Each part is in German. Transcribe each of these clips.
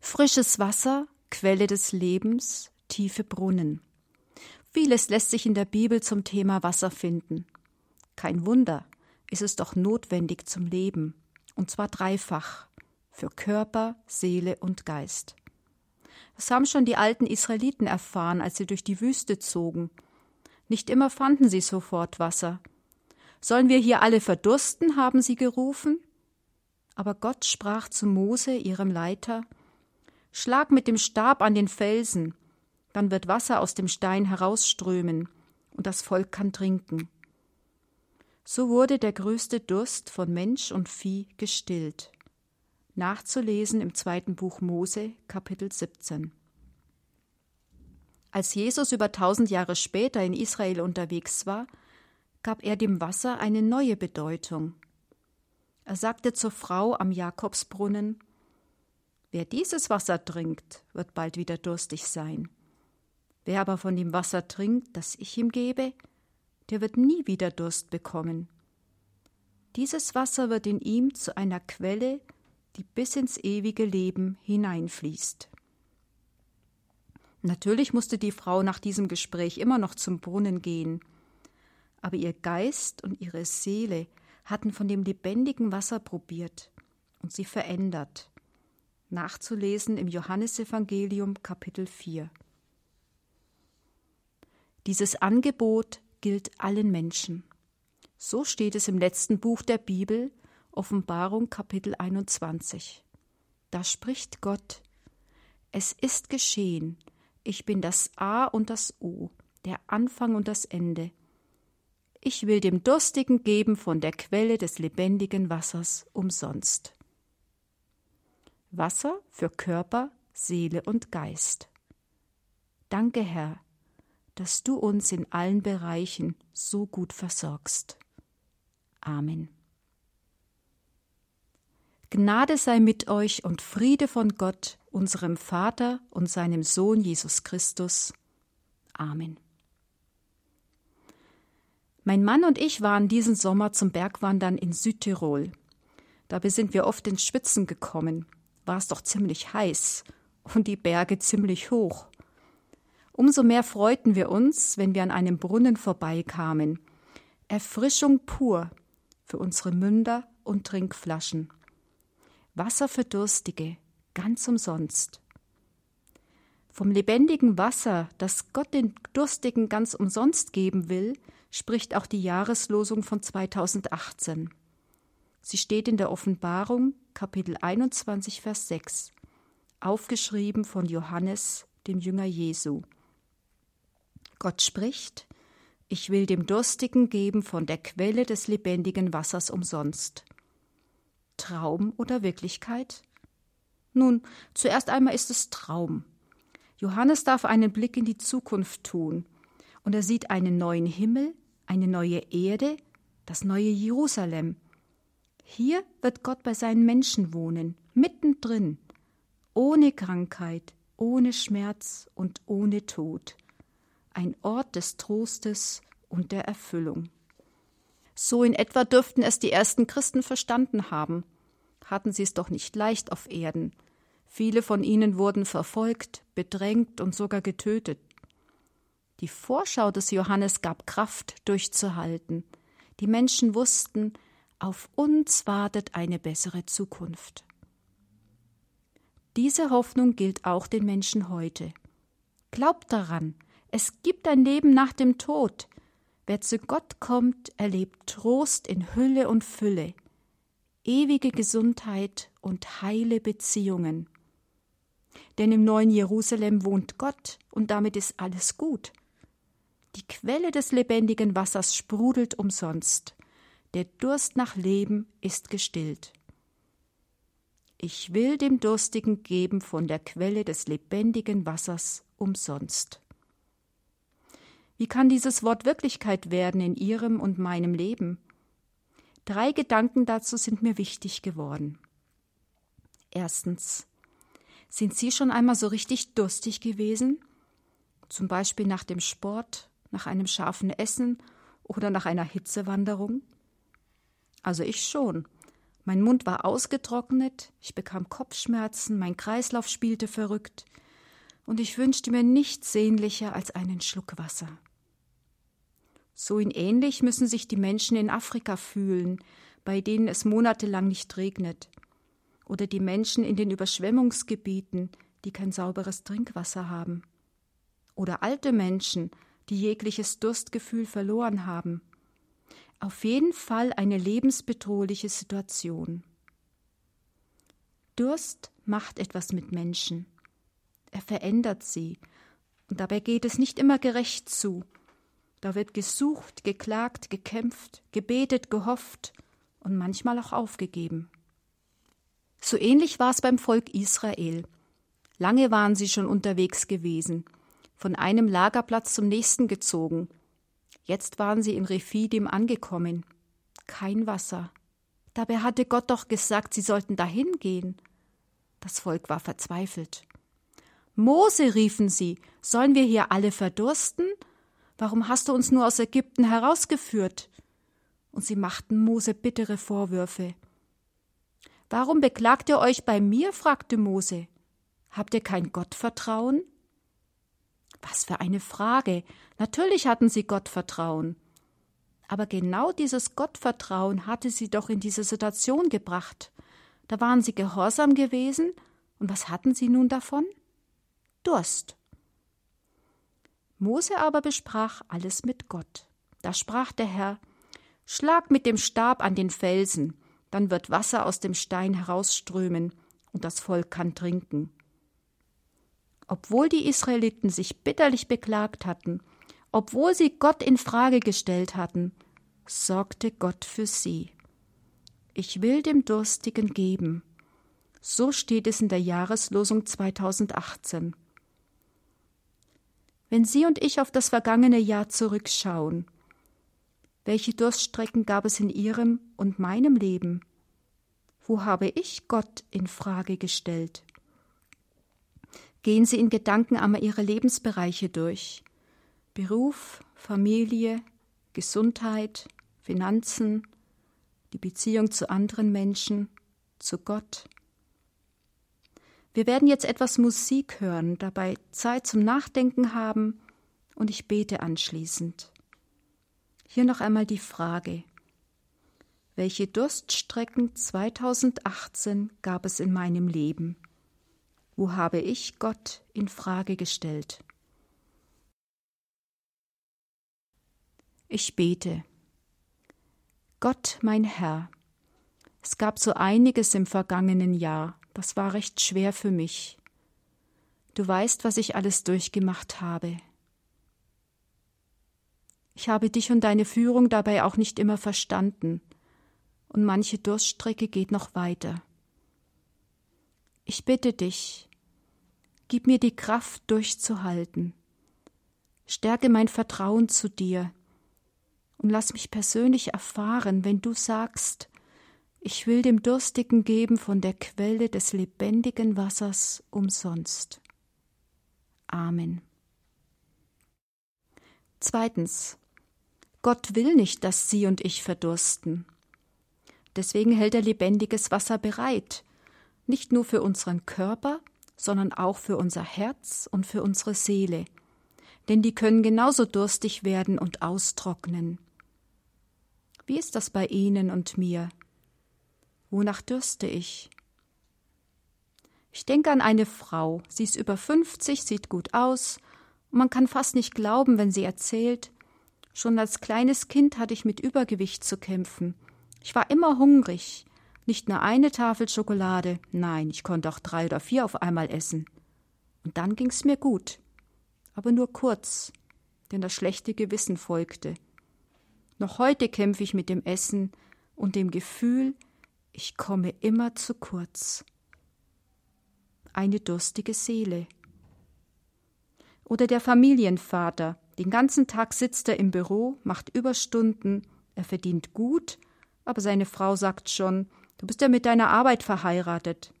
Frisches Wasser, Quelle des Lebens, tiefe Brunnen. Vieles lässt sich in der Bibel zum Thema Wasser finden. Kein Wunder, ist es doch notwendig zum Leben, und zwar dreifach, für Körper, Seele und Geist. Das haben schon die alten Israeliten erfahren, als sie durch die Wüste zogen. Nicht immer fanden sie sofort Wasser. Sollen wir hier alle verdursten, haben sie gerufen? Aber Gott sprach zu Mose, ihrem Leiter, Schlag mit dem Stab an den Felsen, dann wird Wasser aus dem Stein herausströmen, und das Volk kann trinken. So wurde der größte Durst von Mensch und Vieh gestillt. Nachzulesen im zweiten Buch Mose, Kapitel 17. Als Jesus über tausend Jahre später in Israel unterwegs war, gab er dem Wasser eine neue Bedeutung. Er sagte zur Frau am Jakobsbrunnen Wer dieses Wasser trinkt, wird bald wieder durstig sein. Wer aber von dem Wasser trinkt, das ich ihm gebe, der wird nie wieder Durst bekommen. Dieses Wasser wird in ihm zu einer Quelle, die bis ins ewige Leben hineinfließt. Natürlich musste die Frau nach diesem Gespräch immer noch zum Brunnen gehen, aber ihr Geist und ihre Seele hatten von dem lebendigen Wasser probiert und sie verändert. Nachzulesen im Johannesevangelium Kapitel 4. Dieses Angebot gilt allen Menschen. So steht es im letzten Buch der Bibel, Offenbarung Kapitel 21. Da spricht Gott, es ist geschehen, ich bin das A und das O, der Anfang und das Ende. Ich will dem Durstigen geben von der Quelle des lebendigen Wassers umsonst. Wasser für Körper, Seele und Geist. Danke, Herr, dass du uns in allen Bereichen so gut versorgst. Amen. Gnade sei mit euch und Friede von Gott, unserem Vater und seinem Sohn Jesus Christus. Amen. Mein Mann und ich waren diesen Sommer zum Bergwandern in Südtirol. Dabei sind wir oft ins Schwitzen gekommen. War es doch ziemlich heiß und die Berge ziemlich hoch. Umso mehr freuten wir uns, wenn wir an einem Brunnen vorbeikamen. Erfrischung pur für unsere Münder und Trinkflaschen. Wasser für Durstige, ganz umsonst. Vom lebendigen Wasser, das Gott den Durstigen ganz umsonst geben will, spricht auch die Jahreslosung von 2018. Sie steht in der Offenbarung, Kapitel 21, Vers 6, aufgeschrieben von Johannes, dem Jünger Jesu. Gott spricht, ich will dem Durstigen geben von der Quelle des lebendigen Wassers umsonst. Traum oder Wirklichkeit? Nun, zuerst einmal ist es Traum. Johannes darf einen Blick in die Zukunft tun, und er sieht einen neuen Himmel, eine neue Erde, das neue Jerusalem. Hier wird Gott bei seinen Menschen wohnen, mittendrin, ohne Krankheit, ohne Schmerz und ohne Tod ein Ort des Trostes und der Erfüllung. So in etwa dürften es die ersten Christen verstanden haben. Hatten sie es doch nicht leicht auf Erden. Viele von ihnen wurden verfolgt, bedrängt und sogar getötet. Die Vorschau des Johannes gab Kraft, durchzuhalten. Die Menschen wussten, auf uns wartet eine bessere Zukunft. Diese Hoffnung gilt auch den Menschen heute. Glaubt daran, es gibt ein Leben nach dem Tod. Wer zu Gott kommt, erlebt Trost in Hülle und Fülle, ewige Gesundheit und heile Beziehungen. Denn im neuen Jerusalem wohnt Gott und damit ist alles gut. Die Quelle des lebendigen Wassers sprudelt umsonst. Der Durst nach Leben ist gestillt. Ich will dem Durstigen geben von der Quelle des lebendigen Wassers umsonst. Wie kann dieses Wort Wirklichkeit werden in Ihrem und meinem Leben? Drei Gedanken dazu sind mir wichtig geworden. Erstens. Sind Sie schon einmal so richtig durstig gewesen? Zum Beispiel nach dem Sport, nach einem scharfen Essen oder nach einer Hitzewanderung? Also ich schon. Mein Mund war ausgetrocknet, ich bekam Kopfschmerzen, mein Kreislauf spielte verrückt, und ich wünschte mir nichts sehnlicher als einen Schluck Wasser. So in ähnlich müssen sich die Menschen in Afrika fühlen, bei denen es monatelang nicht regnet, oder die Menschen in den Überschwemmungsgebieten, die kein sauberes Trinkwasser haben, oder alte Menschen, die jegliches Durstgefühl verloren haben. Auf jeden Fall eine lebensbedrohliche Situation. Durst macht etwas mit Menschen. Er verändert sie. Und dabei geht es nicht immer gerecht zu. Da wird gesucht, geklagt, gekämpft, gebetet, gehofft und manchmal auch aufgegeben. So ähnlich war es beim Volk Israel. Lange waren sie schon unterwegs gewesen, von einem Lagerplatz zum nächsten gezogen. Jetzt waren sie in Rephidim angekommen. Kein Wasser. Dabei hatte Gott doch gesagt, sie sollten dahin gehen. Das Volk war verzweifelt. Mose, riefen sie, sollen wir hier alle verdursten? Warum hast du uns nur aus Ägypten herausgeführt? Und sie machten Mose bittere Vorwürfe. Warum beklagt ihr euch bei mir? fragte Mose. Habt ihr kein Gottvertrauen? Was für eine Frage. Natürlich hatten sie Gottvertrauen. Aber genau dieses Gottvertrauen hatte sie doch in diese Situation gebracht. Da waren sie gehorsam gewesen, und was hatten sie nun davon? Durst. Mose aber besprach alles mit Gott. Da sprach der Herr Schlag mit dem Stab an den Felsen, dann wird Wasser aus dem Stein herausströmen, und das Volk kann trinken. Obwohl die Israeliten sich bitterlich beklagt hatten, obwohl sie Gott in Frage gestellt hatten, sorgte Gott für sie. Ich will dem Durstigen geben. So steht es in der Jahreslosung 2018. Wenn Sie und ich auf das vergangene Jahr zurückschauen, welche Durststrecken gab es in Ihrem und meinem Leben? Wo habe ich Gott in Frage gestellt? Gehen Sie in Gedanken einmal Ihre Lebensbereiche durch. Beruf, Familie, Gesundheit, Finanzen, die Beziehung zu anderen Menschen, zu Gott. Wir werden jetzt etwas Musik hören, dabei Zeit zum Nachdenken haben und ich bete anschließend. Hier noch einmal die Frage. Welche Durststrecken 2018 gab es in meinem Leben? Wo habe ich Gott in Frage gestellt? Ich bete. Gott, mein Herr, es gab so einiges im vergangenen Jahr, das war recht schwer für mich. Du weißt, was ich alles durchgemacht habe. Ich habe dich und deine Führung dabei auch nicht immer verstanden, und manche Durststrecke geht noch weiter. Ich bitte dich, gib mir die Kraft durchzuhalten, stärke mein Vertrauen zu dir und lass mich persönlich erfahren, wenn du sagst, ich will dem Durstigen geben von der Quelle des lebendigen Wassers umsonst. Amen. Zweitens. Gott will nicht, dass Sie und ich verdursten. Deswegen hält er lebendiges Wasser bereit, nicht nur für unseren Körper, sondern auch für unser Herz und für unsere Seele, denn die können genauso durstig werden und austrocknen. Wie ist das bei Ihnen und mir? Wonach dürste ich? Ich denke an eine Frau, sie ist über 50, sieht gut aus, und man kann fast nicht glauben, wenn sie erzählt, Schon als kleines Kind hatte ich mit Übergewicht zu kämpfen. Ich war immer hungrig. Nicht nur eine Tafel Schokolade, nein, ich konnte auch drei oder vier auf einmal essen. Und dann ging's mir gut. Aber nur kurz, denn das schlechte Gewissen folgte. Noch heute kämpfe ich mit dem Essen und dem Gefühl, ich komme immer zu kurz. Eine durstige Seele. Oder der Familienvater, den ganzen Tag sitzt er im Büro, macht Überstunden, er verdient gut, aber seine Frau sagt schon, du bist ja mit deiner Arbeit verheiratet.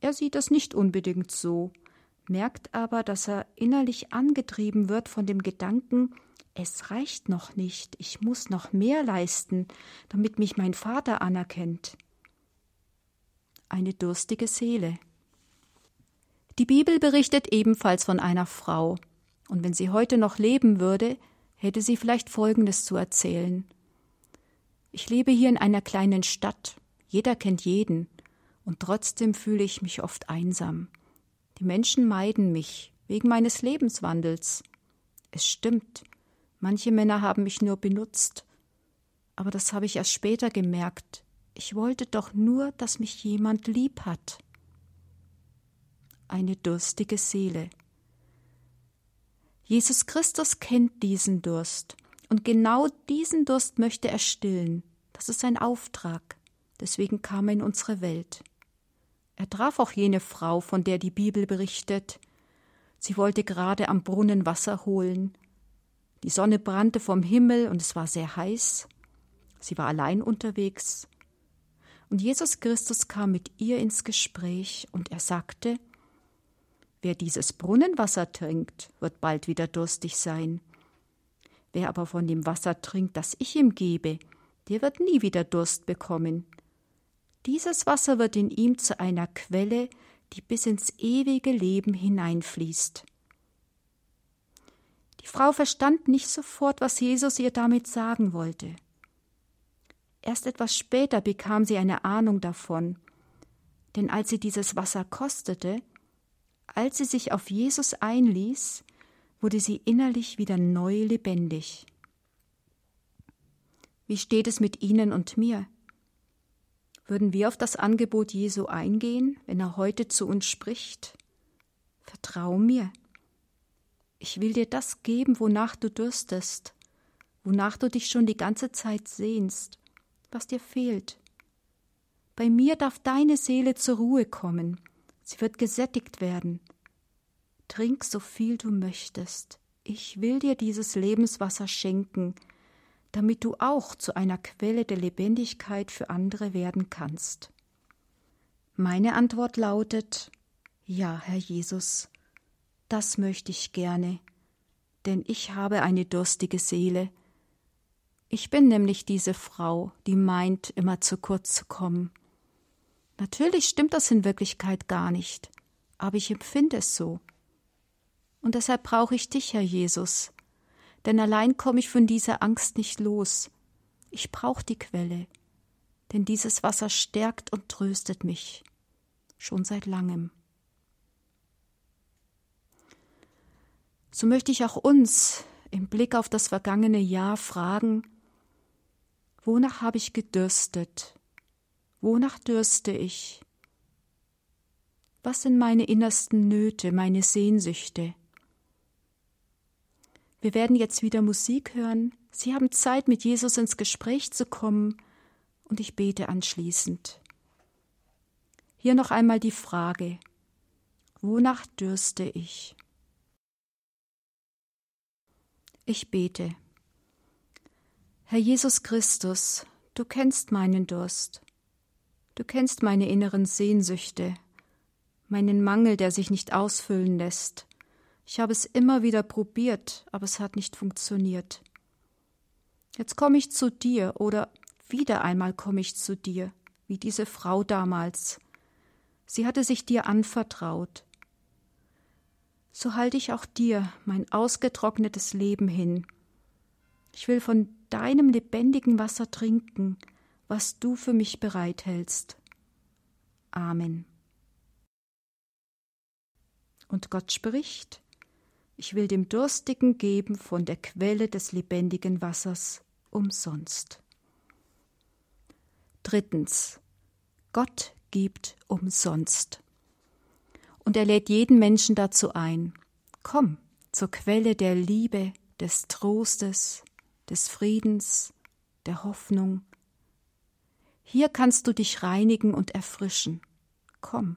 Er sieht das nicht unbedingt so. merkt aber, dass er innerlich angetrieben wird von dem Gedanken, es reicht noch nicht, ich muss noch mehr leisten, damit mich mein Vater anerkennt. Eine durstige Seele. Die Bibel berichtet ebenfalls von einer Frau, und wenn sie heute noch leben würde, hätte sie vielleicht Folgendes zu erzählen. Ich lebe hier in einer kleinen Stadt, jeder kennt jeden, und trotzdem fühle ich mich oft einsam. Die Menschen meiden mich wegen meines Lebenswandels. Es stimmt, manche Männer haben mich nur benutzt, aber das habe ich erst später gemerkt. Ich wollte doch nur, dass mich jemand lieb hat. Eine durstige Seele. Jesus Christus kennt diesen Durst, und genau diesen Durst möchte er stillen. Das ist sein Auftrag. Deswegen kam er in unsere Welt. Er traf auch jene Frau, von der die Bibel berichtet. Sie wollte gerade am Brunnen Wasser holen. Die Sonne brannte vom Himmel und es war sehr heiß. Sie war allein unterwegs. Und Jesus Christus kam mit ihr ins Gespräch und er sagte, Wer dieses Brunnenwasser trinkt, wird bald wieder durstig sein. Wer aber von dem Wasser trinkt, das ich ihm gebe, der wird nie wieder Durst bekommen. Dieses Wasser wird in ihm zu einer Quelle, die bis ins ewige Leben hineinfließt. Die Frau verstand nicht sofort, was Jesus ihr damit sagen wollte. Erst etwas später bekam sie eine Ahnung davon, denn als sie dieses Wasser kostete, als sie sich auf Jesus einließ, wurde sie innerlich wieder neu lebendig. Wie steht es mit Ihnen und mir? Würden wir auf das Angebot Jesu eingehen, wenn er heute zu uns spricht? Vertrau mir. Ich will dir das geben, wonach du dürstest, wonach du dich schon die ganze Zeit sehnst, was dir fehlt. Bei mir darf deine Seele zur Ruhe kommen, sie wird gesättigt werden. Trink so viel du möchtest, ich will dir dieses Lebenswasser schenken, damit du auch zu einer Quelle der Lebendigkeit für andere werden kannst. Meine Antwort lautet Ja, Herr Jesus, das möchte ich gerne, denn ich habe eine durstige Seele. Ich bin nämlich diese Frau, die meint, immer zu kurz zu kommen. Natürlich stimmt das in Wirklichkeit gar nicht, aber ich empfinde es so. Und deshalb brauche ich dich, Herr Jesus, denn allein komme ich von dieser Angst nicht los. Ich brauche die Quelle, denn dieses Wasser stärkt und tröstet mich, schon seit langem. So möchte ich auch uns im Blick auf das vergangene Jahr fragen, wonach habe ich gedürstet? Wonach dürste ich? Was sind meine innersten Nöte, meine Sehnsüchte? Wir werden jetzt wieder Musik hören. Sie haben Zeit, mit Jesus ins Gespräch zu kommen, und ich bete anschließend. Hier noch einmal die Frage, wonach dürste ich? Ich bete. Herr Jesus Christus, du kennst meinen Durst, du kennst meine inneren Sehnsüchte, meinen Mangel, der sich nicht ausfüllen lässt, ich habe es immer wieder probiert, aber es hat nicht funktioniert. Jetzt komme ich zu dir oder wieder einmal komme ich zu dir, wie diese Frau damals. Sie hatte sich dir anvertraut. So halte ich auch dir mein ausgetrocknetes Leben hin. Ich will von deinem lebendigen Wasser trinken, was du für mich bereithältst. Amen. Und Gott spricht, ich will dem Durstigen geben von der Quelle des lebendigen Wassers umsonst. Drittens. Gott gibt umsonst. Und er lädt jeden Menschen dazu ein. Komm zur Quelle der Liebe, des Trostes, des Friedens, der Hoffnung. Hier kannst du dich reinigen und erfrischen. Komm.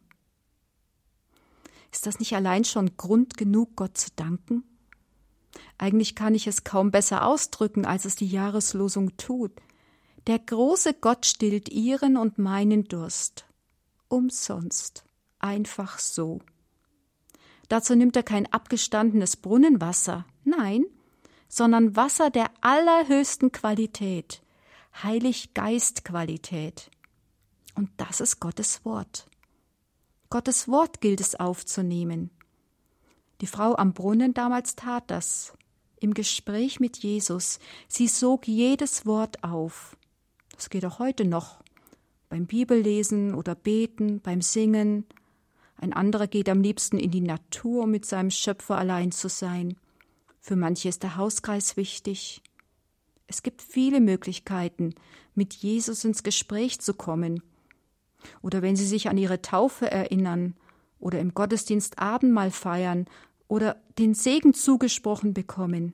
Ist das nicht allein schon Grund genug, Gott zu danken? Eigentlich kann ich es kaum besser ausdrücken, als es die Jahreslosung tut. Der große Gott stillt ihren und meinen Durst. Umsonst. Einfach so. Dazu nimmt er kein abgestandenes Brunnenwasser, nein, sondern Wasser der allerhöchsten Qualität, Heiliggeistqualität. Und das ist Gottes Wort. Gottes Wort gilt es aufzunehmen. Die Frau am Brunnen damals tat das. Im Gespräch mit Jesus. Sie sog jedes Wort auf. Das geht auch heute noch. Beim Bibellesen oder Beten, beim Singen. Ein anderer geht am liebsten in die Natur, um mit seinem Schöpfer allein zu sein. Für manche ist der Hauskreis wichtig. Es gibt viele Möglichkeiten, mit Jesus ins Gespräch zu kommen. Oder wenn Sie sich an Ihre Taufe erinnern oder im Gottesdienst Abendmahl feiern oder den Segen zugesprochen bekommen.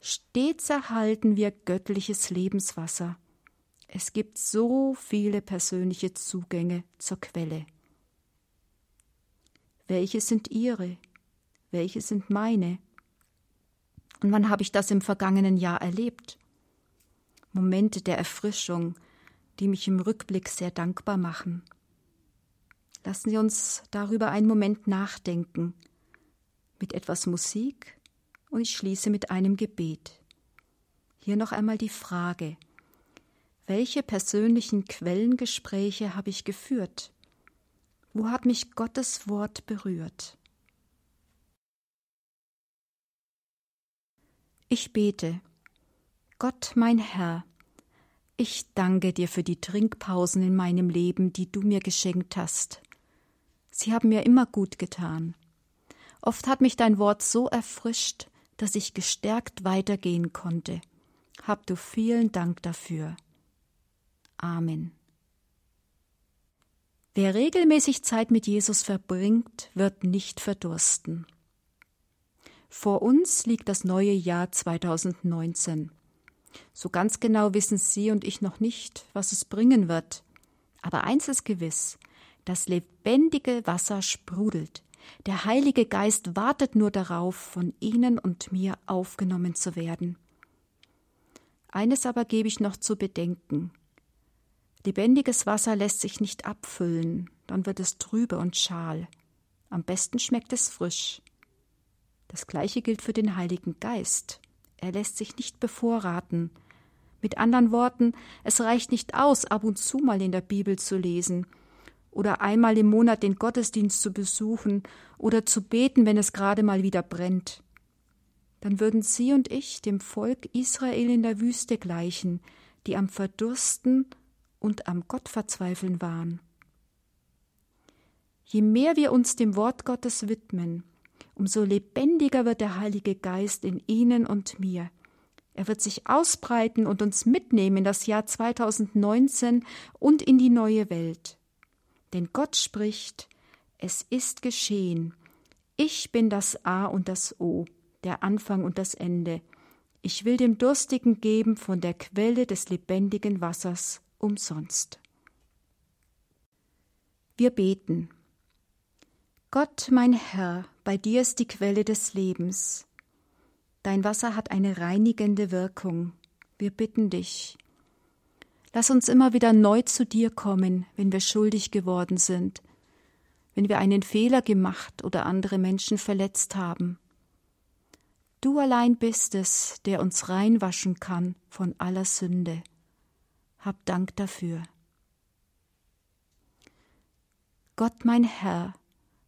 Stets erhalten wir göttliches Lebenswasser. Es gibt so viele persönliche Zugänge zur Quelle. Welche sind Ihre? Welche sind meine? Und wann habe ich das im vergangenen Jahr erlebt? Momente der Erfrischung, die mich im Rückblick sehr dankbar machen. Lassen Sie uns darüber einen Moment nachdenken, mit etwas Musik und ich schließe mit einem Gebet. Hier noch einmal die Frage, welche persönlichen Quellengespräche habe ich geführt? Wo hat mich Gottes Wort berührt? Ich bete. Gott, mein Herr, ich danke dir für die Trinkpausen in meinem Leben, die du mir geschenkt hast. Sie haben mir immer gut getan. Oft hat mich dein Wort so erfrischt, dass ich gestärkt weitergehen konnte. Hab du vielen Dank dafür. Amen. Wer regelmäßig Zeit mit Jesus verbringt, wird nicht verdursten. Vor uns liegt das neue Jahr 2019. So ganz genau wissen Sie und ich noch nicht, was es bringen wird. Aber eins ist gewiss, das lebendige Wasser sprudelt. Der Heilige Geist wartet nur darauf, von Ihnen und mir aufgenommen zu werden. Eines aber gebe ich noch zu bedenken. Lebendiges Wasser lässt sich nicht abfüllen, dann wird es trübe und schal. Am besten schmeckt es frisch. Das gleiche gilt für den Heiligen Geist. Er lässt sich nicht bevorraten. Mit anderen Worten, es reicht nicht aus, ab und zu mal in der Bibel zu lesen oder einmal im Monat den Gottesdienst zu besuchen oder zu beten, wenn es gerade mal wieder brennt. Dann würden Sie und ich dem Volk Israel in der Wüste gleichen, die am Verdursten und am Gottverzweifeln waren. Je mehr wir uns dem Wort Gottes widmen, umso lebendiger wird der Heilige Geist in Ihnen und mir. Er wird sich ausbreiten und uns mitnehmen in das Jahr 2019 und in die neue Welt. Denn Gott spricht, es ist geschehen. Ich bin das A und das O, der Anfang und das Ende. Ich will dem Durstigen geben von der Quelle des lebendigen Wassers umsonst. Wir beten. Gott, mein Herr, bei dir ist die Quelle des Lebens. Dein Wasser hat eine reinigende Wirkung. Wir bitten dich. Lass uns immer wieder neu zu dir kommen, wenn wir schuldig geworden sind, wenn wir einen Fehler gemacht oder andere Menschen verletzt haben. Du allein bist es, der uns reinwaschen kann von aller Sünde. Hab Dank dafür. Gott mein Herr,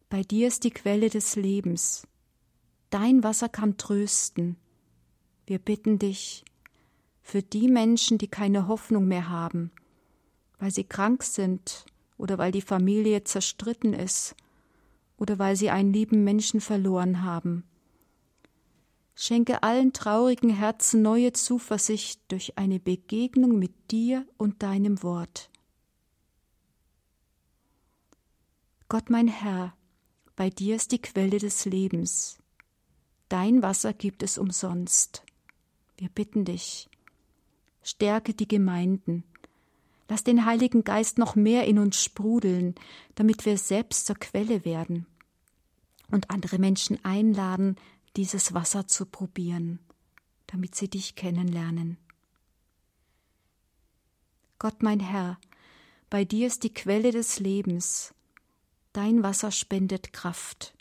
bei dir ist die Quelle des Lebens. Dein Wasser kann trösten. Wir bitten dich für die Menschen, die keine Hoffnung mehr haben, weil sie krank sind oder weil die Familie zerstritten ist oder weil sie einen lieben Menschen verloren haben. Schenke allen traurigen Herzen neue Zuversicht durch eine Begegnung mit dir und deinem Wort. Gott mein Herr, bei dir ist die Quelle des Lebens. Dein Wasser gibt es umsonst. Wir bitten dich, stärke die Gemeinden. Lass den Heiligen Geist noch mehr in uns sprudeln, damit wir selbst zur Quelle werden und andere Menschen einladen, dieses Wasser zu probieren, damit sie dich kennenlernen. Gott mein Herr, bei dir ist die Quelle des Lebens, Dein Wasser spendet Kraft.